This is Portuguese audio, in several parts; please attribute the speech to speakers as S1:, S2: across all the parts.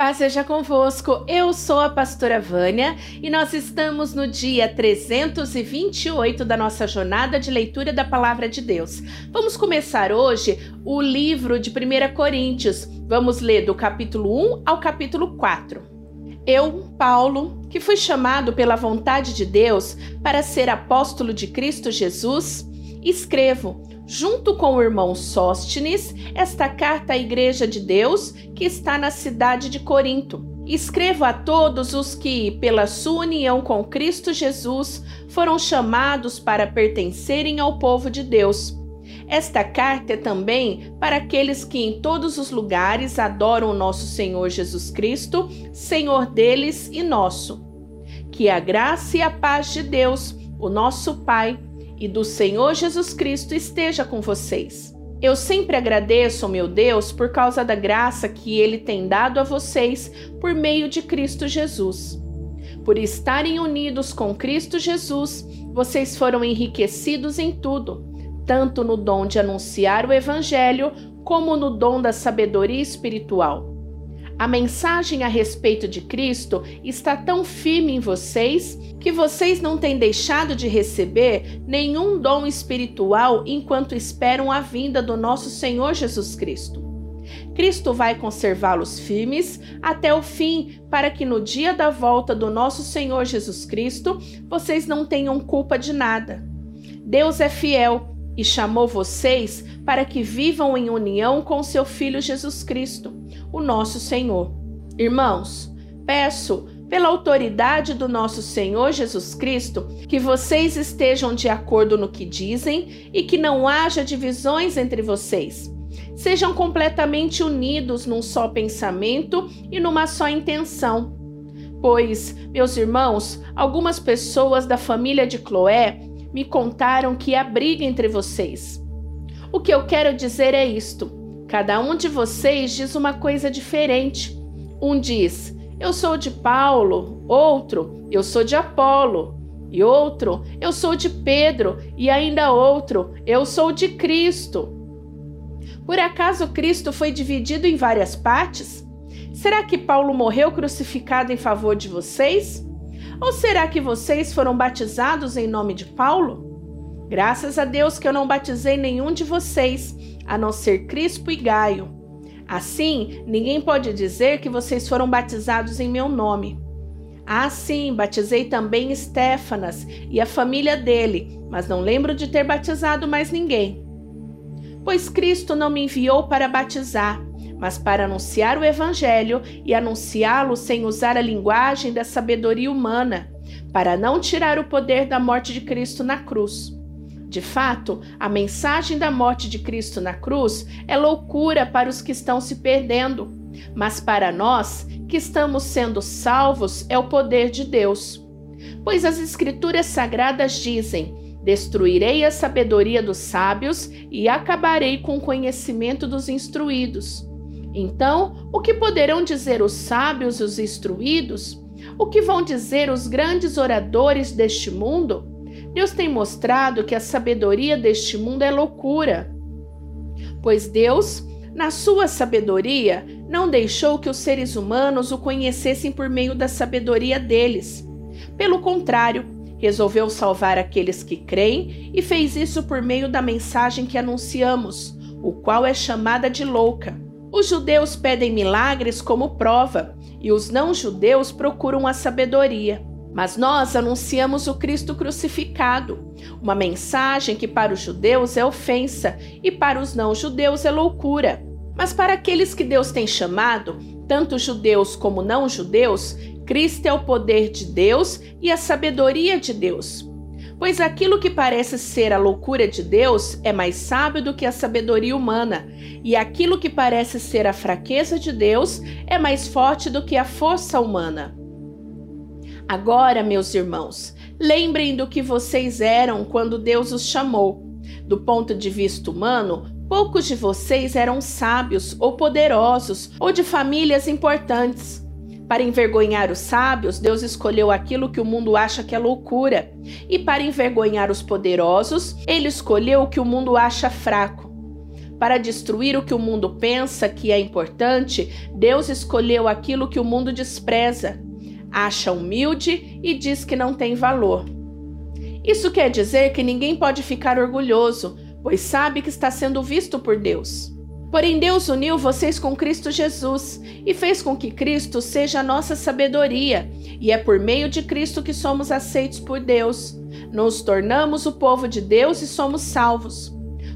S1: Paz seja convosco, eu sou a pastora Vânia e nós estamos no dia 328 da nossa jornada de leitura da Palavra de Deus. Vamos começar hoje o livro de 1 Coríntios. Vamos ler do capítulo 1 ao capítulo 4. Eu, Paulo, que fui chamado pela vontade de Deus para ser apóstolo de Cristo Jesus, escrevo junto com o irmão Sóstenes, esta carta à Igreja de Deus que está na cidade de Corinto. Escrevo a todos os que, pela sua união com Cristo Jesus, foram chamados para pertencerem ao povo de Deus. Esta carta é também para aqueles que em todos os lugares adoram o nosso Senhor Jesus Cristo, Senhor deles e nosso. Que a graça e a paz de Deus, o nosso Pai, e do Senhor Jesus Cristo esteja com vocês. Eu sempre agradeço ao meu Deus por causa da graça que Ele tem dado a vocês por meio de Cristo Jesus. Por estarem unidos com Cristo Jesus, vocês foram enriquecidos em tudo, tanto no dom de anunciar o Evangelho, como no dom da sabedoria espiritual. A mensagem a respeito de Cristo está tão firme em vocês que vocês não têm deixado de receber nenhum dom espiritual enquanto esperam a vinda do nosso Senhor Jesus Cristo. Cristo vai conservá-los firmes até o fim, para que no dia da volta do nosso Senhor Jesus Cristo vocês não tenham culpa de nada. Deus é fiel e chamou vocês para que vivam em união com seu Filho Jesus Cristo o nosso Senhor. Irmãos, peço, pela autoridade do nosso Senhor Jesus Cristo, que vocês estejam de acordo no que dizem e que não haja divisões entre vocês. Sejam completamente unidos num só pensamento e numa só intenção. Pois, meus irmãos, algumas pessoas da família de Cloé me contaram que há briga entre vocês. O que eu quero dizer é isto: Cada um de vocês diz uma coisa diferente. Um diz: Eu sou de Paulo, outro: Eu sou de Apolo, e outro: Eu sou de Pedro, e ainda outro: Eu sou de Cristo. Por acaso Cristo foi dividido em várias partes? Será que Paulo morreu crucificado em favor de vocês? Ou será que vocês foram batizados em nome de Paulo? Graças a Deus que eu não batizei nenhum de vocês a não ser Crispo e Gaio. Assim, ninguém pode dizer que vocês foram batizados em meu nome. Ah, sim, batizei também Estéfanas e a família dele, mas não lembro de ter batizado mais ninguém. Pois Cristo não me enviou para batizar, mas para anunciar o Evangelho e anunciá-lo sem usar a linguagem da sabedoria humana, para não tirar o poder da morte de Cristo na cruz. De fato, a mensagem da morte de Cristo na cruz é loucura para os que estão se perdendo, mas para nós que estamos sendo salvos é o poder de Deus. Pois as Escrituras sagradas dizem: Destruirei a sabedoria dos sábios e acabarei com o conhecimento dos instruídos. Então, o que poderão dizer os sábios e os instruídos? O que vão dizer os grandes oradores deste mundo? Deus tem mostrado que a sabedoria deste mundo é loucura. Pois Deus, na sua sabedoria, não deixou que os seres humanos o conhecessem por meio da sabedoria deles. Pelo contrário, resolveu salvar aqueles que creem e fez isso por meio da mensagem que anunciamos, o qual é chamada de louca. Os judeus pedem milagres como prova e os não-judeus procuram a sabedoria. Mas nós anunciamos o Cristo crucificado, uma mensagem que para os judeus é ofensa e para os não-judeus é loucura. Mas para aqueles que Deus tem chamado, tanto judeus como não-judeus, Cristo é o poder de Deus e a sabedoria de Deus. Pois aquilo que parece ser a loucura de Deus é mais sábio do que a sabedoria humana, e aquilo que parece ser a fraqueza de Deus é mais forte do que a força humana. Agora, meus irmãos, lembrem do que vocês eram quando Deus os chamou. Do ponto de vista humano, poucos de vocês eram sábios ou poderosos ou de famílias importantes. Para envergonhar os sábios, Deus escolheu aquilo que o mundo acha que é loucura, e para envergonhar os poderosos, ele escolheu o que o mundo acha fraco Para destruir o que o mundo pensa que é importante, Deus escolheu aquilo que o mundo despreza, acha humilde e diz que não tem valor. Isso quer dizer que ninguém pode ficar orgulhoso, pois sabe que está sendo visto por Deus. Porém, Deus uniu vocês com Cristo Jesus e fez com que Cristo seja a nossa sabedoria, e é por meio de Cristo que somos aceitos por Deus. Nos tornamos o povo de Deus e somos salvos.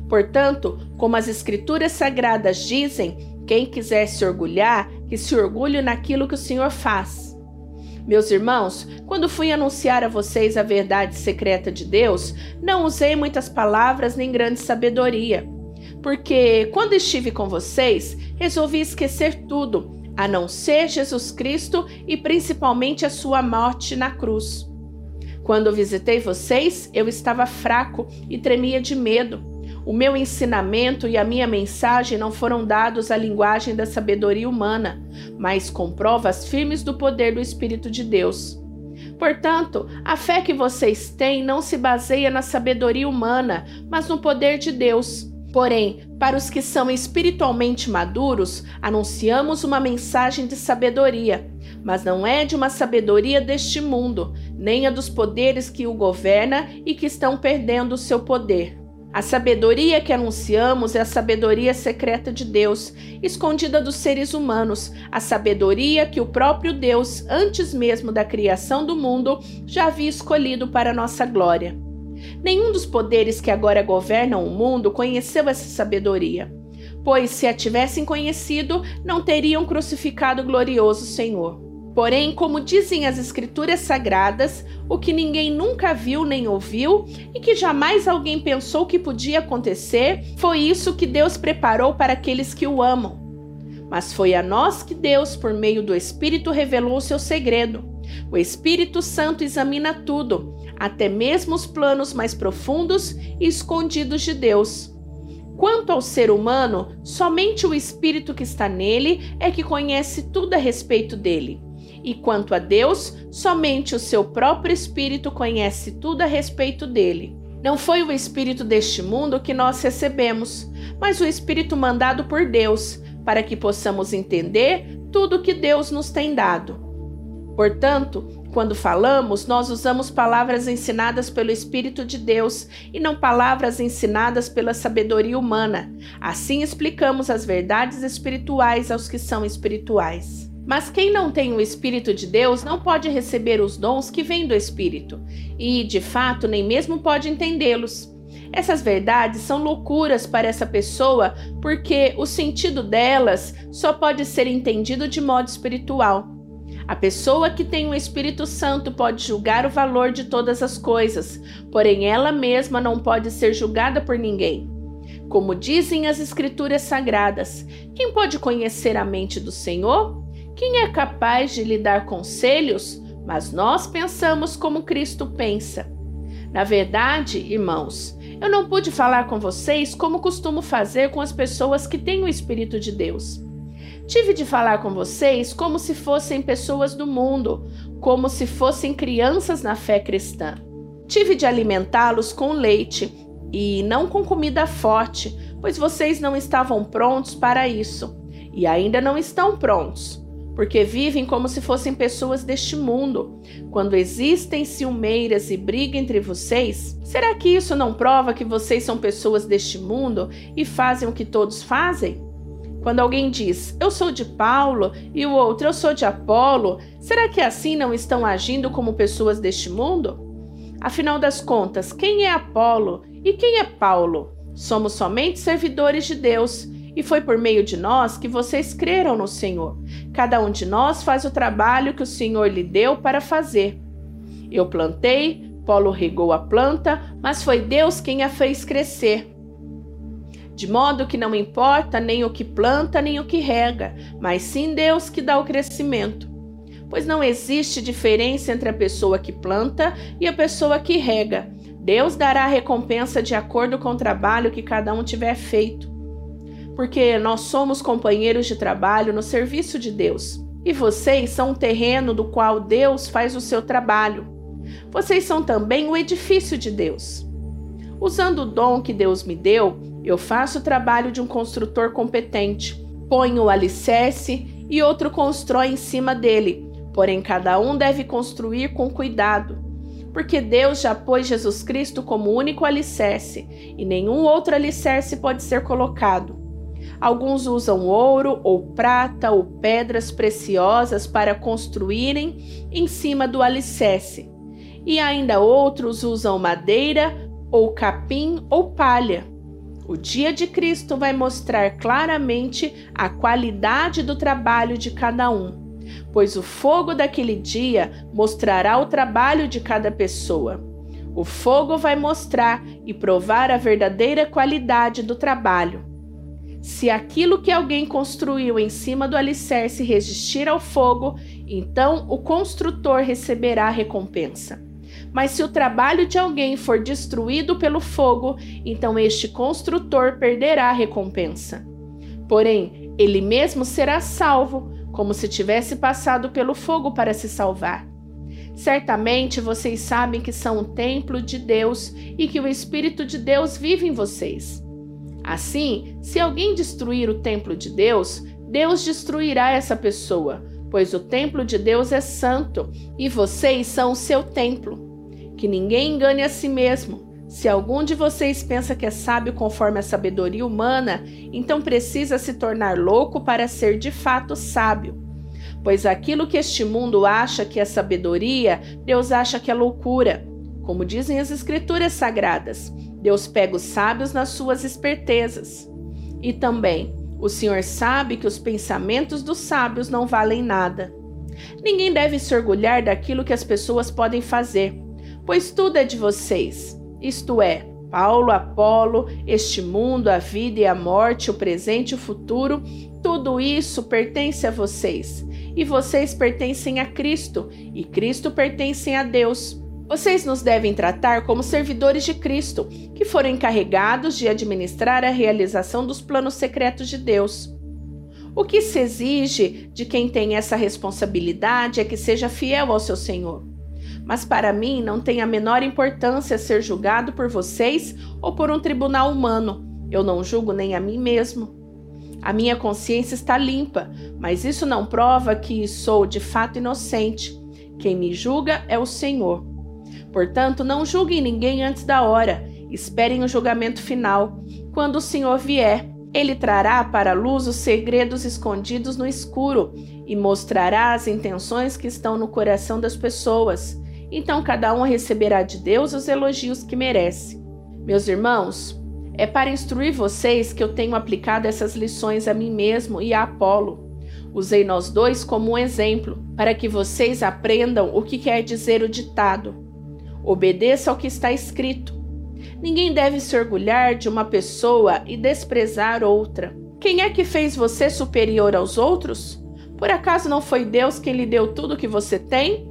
S1: Portanto, como as Escrituras Sagradas dizem, quem quiser se orgulhar, que se orgulhe naquilo que o Senhor faz. Meus irmãos, quando fui anunciar a vocês a verdade secreta de Deus, não usei muitas palavras nem grande sabedoria porque quando estive com vocês, resolvi esquecer tudo, a não ser Jesus Cristo e principalmente a sua morte na cruz. Quando visitei vocês, eu estava fraco e tremia de medo. O meu ensinamento e a minha mensagem não foram dados à linguagem da sabedoria humana, mas com provas firmes do poder do Espírito de Deus. Portanto, a fé que vocês têm não se baseia na sabedoria humana, mas no poder de Deus. Porém, para os que são espiritualmente maduros, anunciamos uma mensagem de sabedoria, mas não é de uma sabedoria deste mundo, nem a dos poderes que o governa e que estão perdendo o seu poder. A sabedoria que anunciamos é a sabedoria secreta de Deus, escondida dos seres humanos, a sabedoria que o próprio Deus, antes mesmo da criação do mundo, já havia escolhido para nossa glória. Nenhum dos poderes que agora governam o mundo conheceu essa sabedoria, pois se a tivessem conhecido, não teriam crucificado o glorioso Senhor. Porém, como dizem as Escrituras Sagradas, o que ninguém nunca viu nem ouviu e que jamais alguém pensou que podia acontecer, foi isso que Deus preparou para aqueles que o amam. Mas foi a nós que Deus, por meio do Espírito, revelou o seu segredo. O Espírito Santo examina tudo, até mesmo os planos mais profundos e escondidos de Deus. Quanto ao ser humano, somente o Espírito que está nele é que conhece tudo a respeito dele. E quanto a Deus, somente o seu próprio Espírito conhece tudo a respeito dele. Não foi o Espírito deste mundo que nós recebemos, mas o Espírito mandado por Deus, para que possamos entender tudo que Deus nos tem dado. Portanto, quando falamos, nós usamos palavras ensinadas pelo Espírito de Deus e não palavras ensinadas pela sabedoria humana. Assim explicamos as verdades espirituais aos que são espirituais. Mas quem não tem o Espírito de Deus não pode receber os dons que vêm do Espírito, e, de fato, nem mesmo pode entendê-los. Essas verdades são loucuras para essa pessoa porque o sentido delas só pode ser entendido de modo espiritual. A pessoa que tem o Espírito Santo pode julgar o valor de todas as coisas, porém ela mesma não pode ser julgada por ninguém. Como dizem as Escrituras Sagradas, quem pode conhecer a mente do Senhor? Quem é capaz de lhe dar conselhos? Mas nós pensamos como Cristo pensa. Na verdade, irmãos, eu não pude falar com vocês como costumo fazer com as pessoas que têm o Espírito de Deus. Tive de falar com vocês como se fossem pessoas do mundo, como se fossem crianças na fé cristã. Tive de alimentá-los com leite e não com comida forte, pois vocês não estavam prontos para isso e ainda não estão prontos, porque vivem como se fossem pessoas deste mundo. Quando existem ciumeiras e briga entre vocês, será que isso não prova que vocês são pessoas deste mundo e fazem o que todos fazem? Quando alguém diz eu sou de Paulo e o outro eu sou de Apolo, será que assim não estão agindo como pessoas deste mundo? Afinal das contas, quem é Apolo e quem é Paulo? Somos somente servidores de Deus e foi por meio de nós que vocês creram no Senhor. Cada um de nós faz o trabalho que o Senhor lhe deu para fazer. Eu plantei, Paulo regou a planta, mas foi Deus quem a fez crescer de modo que não importa nem o que planta nem o que rega, mas sim Deus que dá o crescimento. Pois não existe diferença entre a pessoa que planta e a pessoa que rega. Deus dará a recompensa de acordo com o trabalho que cada um tiver feito. Porque nós somos companheiros de trabalho no serviço de Deus. E vocês são o terreno do qual Deus faz o seu trabalho. Vocês são também o edifício de Deus. Usando o dom que Deus me deu, Eu faço o trabalho de um construtor competente. Ponho o alicerce e outro constrói em cima dele. Porém, cada um deve construir com cuidado, porque Deus já pôs Jesus Cristo como único alicerce e nenhum outro alicerce pode ser colocado. Alguns usam ouro ou prata ou pedras preciosas para construírem em cima do alicerce, e ainda outros usam madeira ou capim ou palha. O dia de Cristo vai mostrar claramente a qualidade do trabalho de cada um, pois o fogo daquele dia mostrará o trabalho de cada pessoa. O fogo vai mostrar e provar a verdadeira qualidade do trabalho. Se aquilo que alguém construiu em cima do alicerce resistir ao fogo, então o construtor receberá a recompensa. Mas se o trabalho de alguém for destruído pelo fogo, então este construtor perderá a recompensa. Porém, ele mesmo será salvo, como se tivesse passado pelo fogo para se salvar. Certamente vocês sabem que são o templo de Deus e que o Espírito de Deus vive em vocês. Assim, se alguém destruir o templo de Deus, Deus destruirá essa pessoa, pois o templo de Deus é santo e vocês são o seu templo. Que ninguém engane a si mesmo. Se algum de vocês pensa que é sábio conforme a sabedoria humana, então precisa se tornar louco para ser de fato sábio. Pois aquilo que este mundo acha que é sabedoria, Deus acha que é loucura. Como dizem as Escrituras Sagradas, Deus pega os sábios nas suas espertezas. E também, o Senhor sabe que os pensamentos dos sábios não valem nada. Ninguém deve se orgulhar daquilo que as pessoas podem fazer pois tudo é de vocês, isto é, Paulo, Apolo, este mundo, a vida e a morte, o presente e o futuro, tudo isso pertence a vocês. E vocês pertencem a Cristo, e Cristo pertence a Deus. Vocês nos devem tratar como servidores de Cristo, que foram encarregados de administrar a realização dos planos secretos de Deus. O que se exige de quem tem essa responsabilidade é que seja fiel ao seu Senhor. Mas para mim não tem a menor importância ser julgado por vocês ou por um tribunal humano. Eu não julgo nem a mim mesmo. A minha consciência está limpa, mas isso não prova que sou de fato inocente. Quem me julga é o Senhor. Portanto, não julguem ninguém antes da hora. Esperem o julgamento final. Quando o Senhor vier, ele trará para a luz os segredos escondidos no escuro e mostrará as intenções que estão no coração das pessoas. Então cada um receberá de Deus os elogios que merece. Meus irmãos, é para instruir vocês que eu tenho aplicado essas lições a mim mesmo e a Apolo. Usei nós dois como um exemplo, para que vocês aprendam o que quer dizer o ditado. Obedeça ao que está escrito. Ninguém deve se orgulhar de uma pessoa e desprezar outra. Quem é que fez você superior aos outros? Por acaso não foi Deus quem lhe deu tudo o que você tem?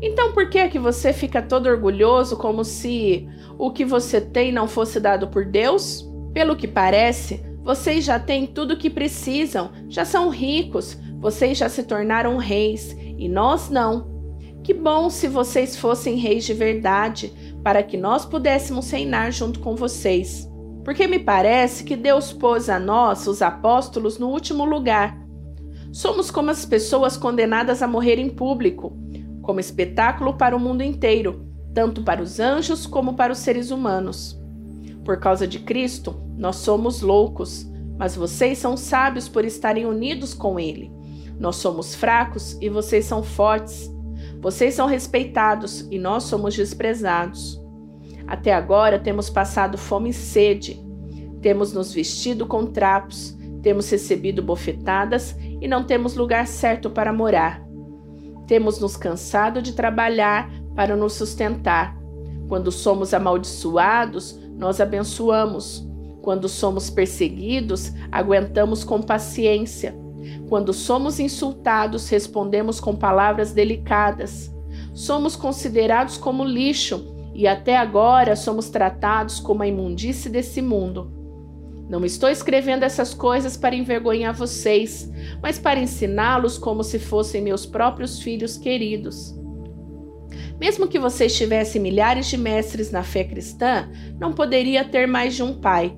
S1: Então por que é que você fica todo orgulhoso como se o que você tem não fosse dado por Deus? Pelo que parece, vocês já têm tudo o que precisam, já são ricos, vocês já se tornaram reis e nós não. Que bom se vocês fossem reis de verdade, para que nós pudéssemos reinar junto com vocês. Porque me parece que Deus pôs a nós, os apóstolos, no último lugar. Somos como as pessoas condenadas a morrer em público como espetáculo para o mundo inteiro, tanto para os anjos como para os seres humanos. Por causa de Cristo, nós somos loucos, mas vocês são sábios por estarem unidos com Ele. Nós somos fracos e vocês são fortes. Vocês são respeitados e nós somos desprezados. Até agora temos passado fome e sede, temos nos vestido com trapos, temos recebido bofetadas e não temos lugar certo para morar. Temos nos cansado de trabalhar para nos sustentar. Quando somos amaldiçoados, nós abençoamos. Quando somos perseguidos, aguentamos com paciência. Quando somos insultados, respondemos com palavras delicadas. Somos considerados como lixo e até agora somos tratados como a imundície desse mundo. Não estou escrevendo essas coisas para envergonhar vocês, mas para ensiná-los como se fossem meus próprios filhos queridos. Mesmo que vocês tivessem milhares de mestres na fé cristã, não poderia ter mais de um pai.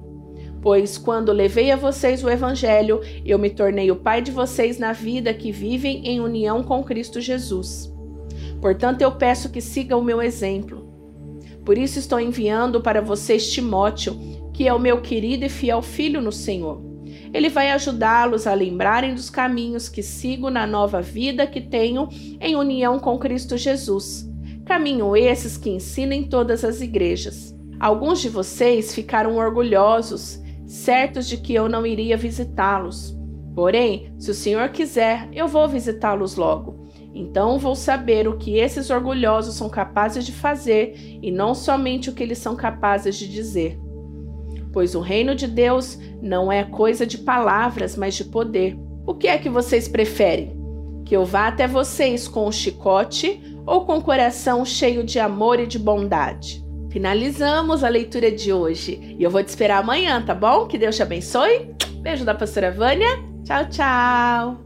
S1: Pois quando levei a vocês o Evangelho, eu me tornei o pai de vocês na vida que vivem em união com Cristo Jesus. Portanto, eu peço que sigam o meu exemplo. Por isso estou enviando para vocês Timóteo, que é o meu querido e fiel filho no Senhor. Ele vai ajudá-los a lembrarem dos caminhos que sigo na nova vida que tenho em união com Cristo Jesus. Caminho esses que ensina em todas as igrejas. Alguns de vocês ficaram orgulhosos certos de que eu não iria visitá-los. Porém, se o Senhor quiser, eu vou visitá-los logo. Então vou saber o que esses orgulhosos são capazes de fazer e não somente o que eles são capazes de dizer. Pois o reino de Deus não é coisa de palavras, mas de poder. O que é que vocês preferem? Que eu vá até vocês com o um chicote ou com o coração cheio de amor e de bondade? Finalizamos a leitura de hoje e eu vou te esperar amanhã, tá bom? Que Deus te abençoe. Beijo da pastora Vânia. Tchau, tchau.